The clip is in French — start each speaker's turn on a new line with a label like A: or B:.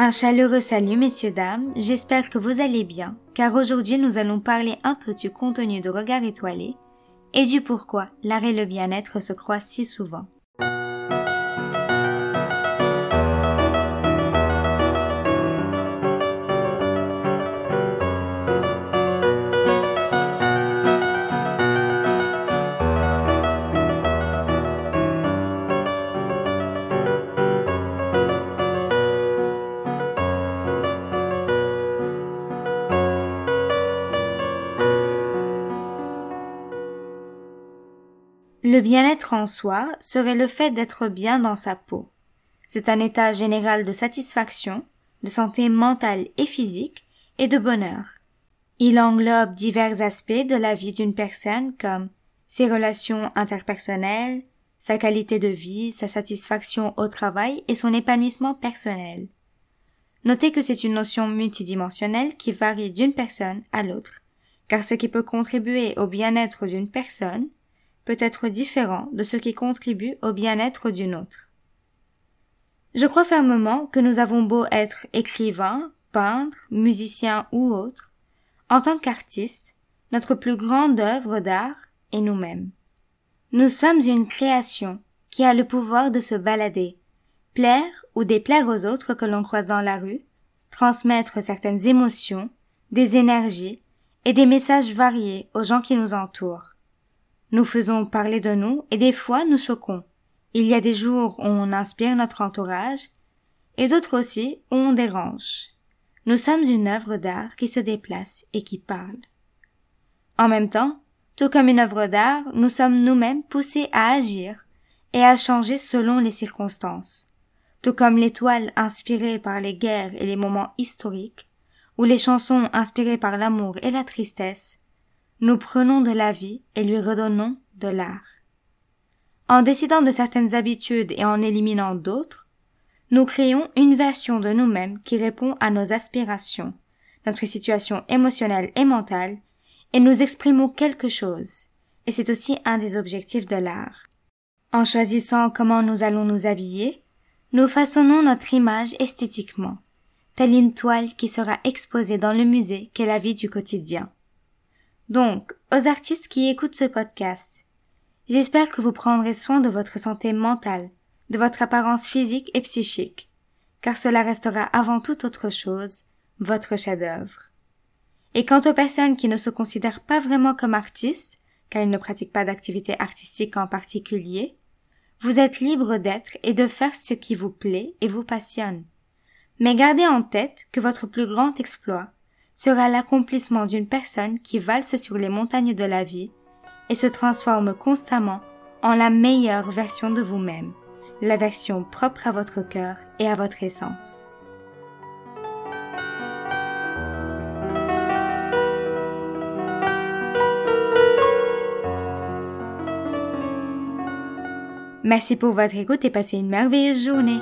A: Un chaleureux salut messieurs dames, j'espère que vous allez bien, car aujourd'hui nous allons parler un peu du contenu de Regard étoilé et du pourquoi l'art et le bien-être se croisent si souvent. Le bien-être en soi serait le fait d'être bien dans sa peau. C'est un état général de satisfaction, de santé mentale et physique, et de bonheur. Il englobe divers aspects de la vie d'une personne comme ses relations interpersonnelles, sa qualité de vie, sa satisfaction au travail et son épanouissement personnel. Notez que c'est une notion multidimensionnelle qui varie d'une personne à l'autre, car ce qui peut contribuer au bien-être d'une personne peut être différent de ce qui contribue au bien-être d'une autre. Je crois fermement que nous avons beau être écrivain, peintre, musicien ou autre, en tant qu'artiste, notre plus grande œuvre d'art est nous-mêmes. Nous sommes une création qui a le pouvoir de se balader, plaire ou déplaire aux autres que l'on croise dans la rue, transmettre certaines émotions, des énergies et des messages variés aux gens qui nous entourent. Nous faisons parler de nous et des fois nous choquons. Il y a des jours où on inspire notre entourage et d'autres aussi où on dérange. Nous sommes une œuvre d'art qui se déplace et qui parle. En même temps, tout comme une œuvre d'art, nous sommes nous-mêmes poussés à agir et à changer selon les circonstances. Tout comme l'étoile inspirée par les guerres et les moments historiques, ou les chansons inspirées par l'amour et la tristesse, nous prenons de la vie et lui redonnons de l'art. En décidant de certaines habitudes et en éliminant d'autres, nous créons une version de nous-mêmes qui répond à nos aspirations, notre situation émotionnelle et mentale, et nous exprimons quelque chose, et c'est aussi un des objectifs de l'art. En choisissant comment nous allons nous habiller, nous façonnons notre image esthétiquement, telle une toile qui sera exposée dans le musée qu'est la vie du quotidien. Donc, aux artistes qui écoutent ce podcast, j'espère que vous prendrez soin de votre santé mentale, de votre apparence physique et psychique, car cela restera avant toute autre chose votre chef-d'œuvre. Et quant aux personnes qui ne se considèrent pas vraiment comme artistes, car ils ne pratiquent pas d'activité artistique en particulier, vous êtes libre d'être et de faire ce qui vous plaît et vous passionne. Mais gardez en tête que votre plus grand exploit sera l'accomplissement d'une personne qui valse sur les montagnes de la vie et se transforme constamment en la meilleure version de vous-même, la version propre à votre cœur et à votre essence. Merci pour votre écoute et passez une merveilleuse journée.